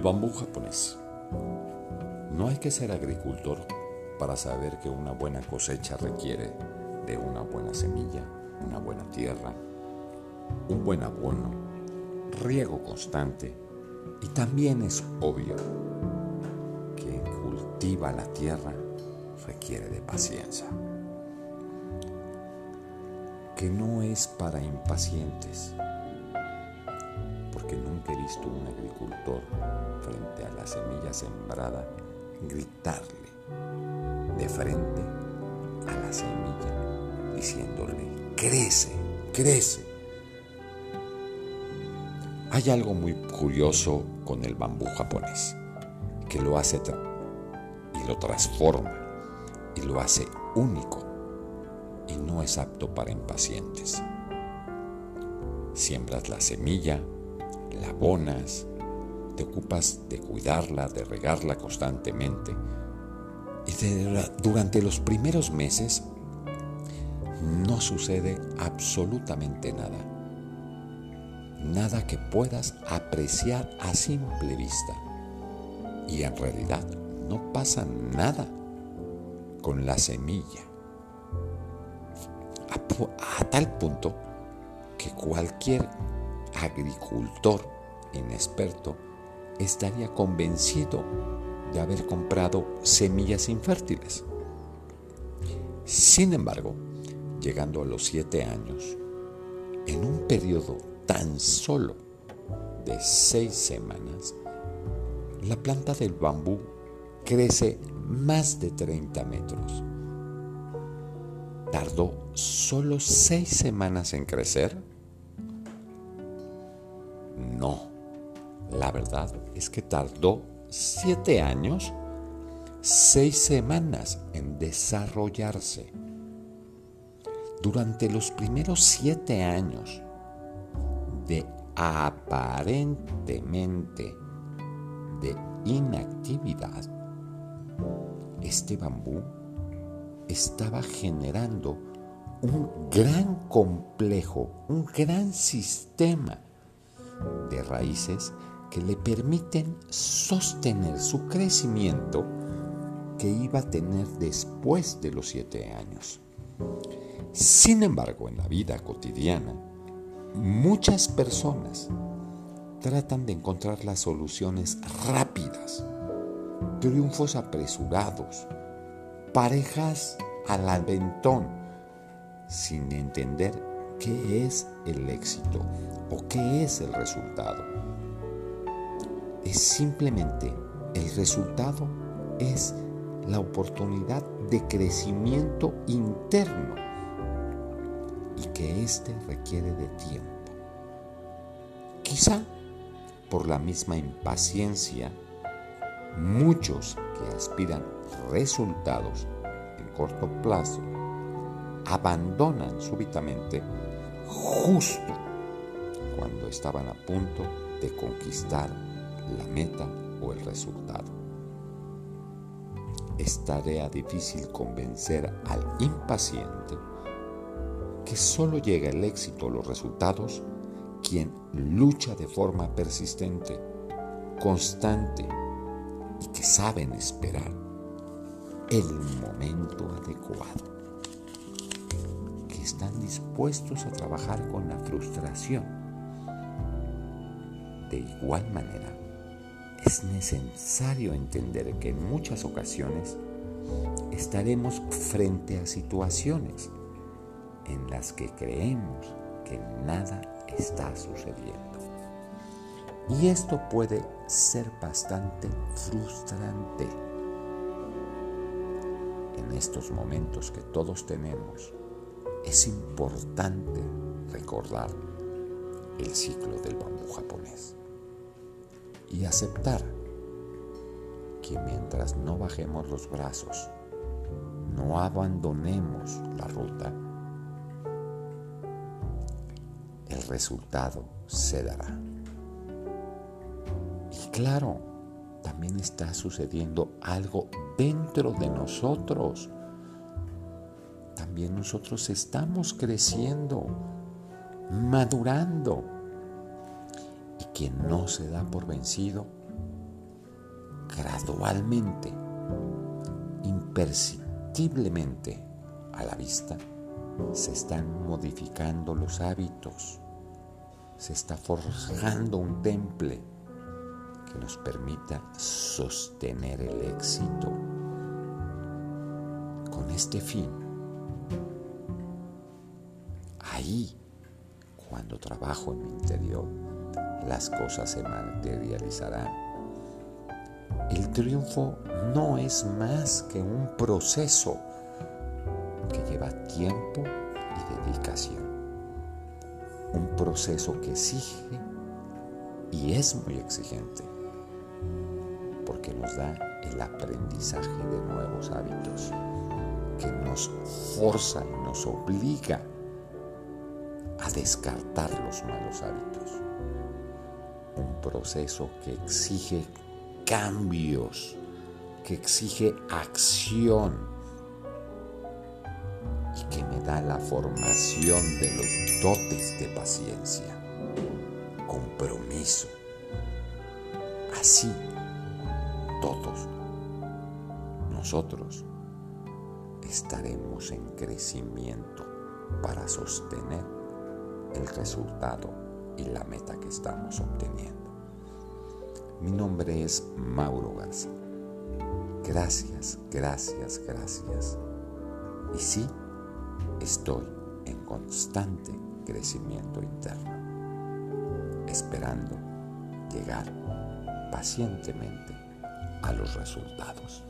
El bambú japonés. No hay que ser agricultor para saber que una buena cosecha requiere de una buena semilla, una buena tierra, un buen abono, riego constante y también es obvio que cultiva la tierra requiere de paciencia, que no es para impacientes, porque nunca he visto un agricultor frente a la semilla sembrada gritarle de frente a la semilla diciéndole, crece, crece. Hay algo muy curioso con el bambú japonés, que lo hace y lo transforma y lo hace único y no es apto para impacientes. Siembras la semilla, la abonas, te ocupas de cuidarla, de regarla constantemente. Y durante los primeros meses no sucede absolutamente nada. Nada que puedas apreciar a simple vista. Y en realidad no pasa nada con la semilla. A, a tal punto que cualquier agricultor inexperto estaría convencido de haber comprado semillas infértiles. Sin embargo, llegando a los siete años, en un periodo tan solo de seis semanas, la planta del bambú crece más de 30 metros. ¿Tardó solo seis semanas en crecer? No. La verdad es que tardó siete años, seis semanas en desarrollarse. Durante los primeros siete años de aparentemente de inactividad, este bambú estaba generando un gran complejo, un gran sistema de raíces que le permiten sostener su crecimiento que iba a tener después de los siete años. Sin embargo, en la vida cotidiana, muchas personas tratan de encontrar las soluciones rápidas, triunfos apresurados, parejas al aventón, sin entender qué es el éxito o qué es el resultado es simplemente el resultado, es la oportunidad de crecimiento interno y que éste requiere de tiempo. Quizá por la misma impaciencia, muchos que aspiran resultados en corto plazo abandonan súbitamente justo cuando estaban a punto de conquistar la meta o el resultado. Es tarea difícil convencer al impaciente que solo llega el éxito o los resultados quien lucha de forma persistente, constante y que saben esperar el momento adecuado, están dispuestos a trabajar con la frustración. De igual manera, es necesario entender que en muchas ocasiones estaremos frente a situaciones en las que creemos que nada está sucediendo. Y esto puede ser bastante frustrante. En estos momentos que todos tenemos, es importante recordar el ciclo del bambú japonés y aceptar que mientras no bajemos los brazos, no abandonemos la ruta, el resultado se dará. Y claro, también está sucediendo algo dentro de nosotros. También nosotros estamos creciendo, madurando quien no se da por vencido gradualmente, imperceptiblemente a la vista, se están modificando los hábitos, se está forjando un temple que nos permita sostener el éxito. Con este fin, ahí, cuando trabajo en mi interior, las cosas se materializarán. El triunfo no es más que un proceso que lleva tiempo y dedicación. Un proceso que exige y es muy exigente porque nos da el aprendizaje de nuevos hábitos, que nos forza y nos obliga descartar los malos hábitos. Un proceso que exige cambios, que exige acción y que me da la formación de los dotes de paciencia, compromiso. Así todos nosotros estaremos en crecimiento para sostener el resultado y la meta que estamos obteniendo. Mi nombre es Mauro Garza. Gracias, gracias, gracias. Y sí, estoy en constante crecimiento interno, esperando llegar pacientemente a los resultados.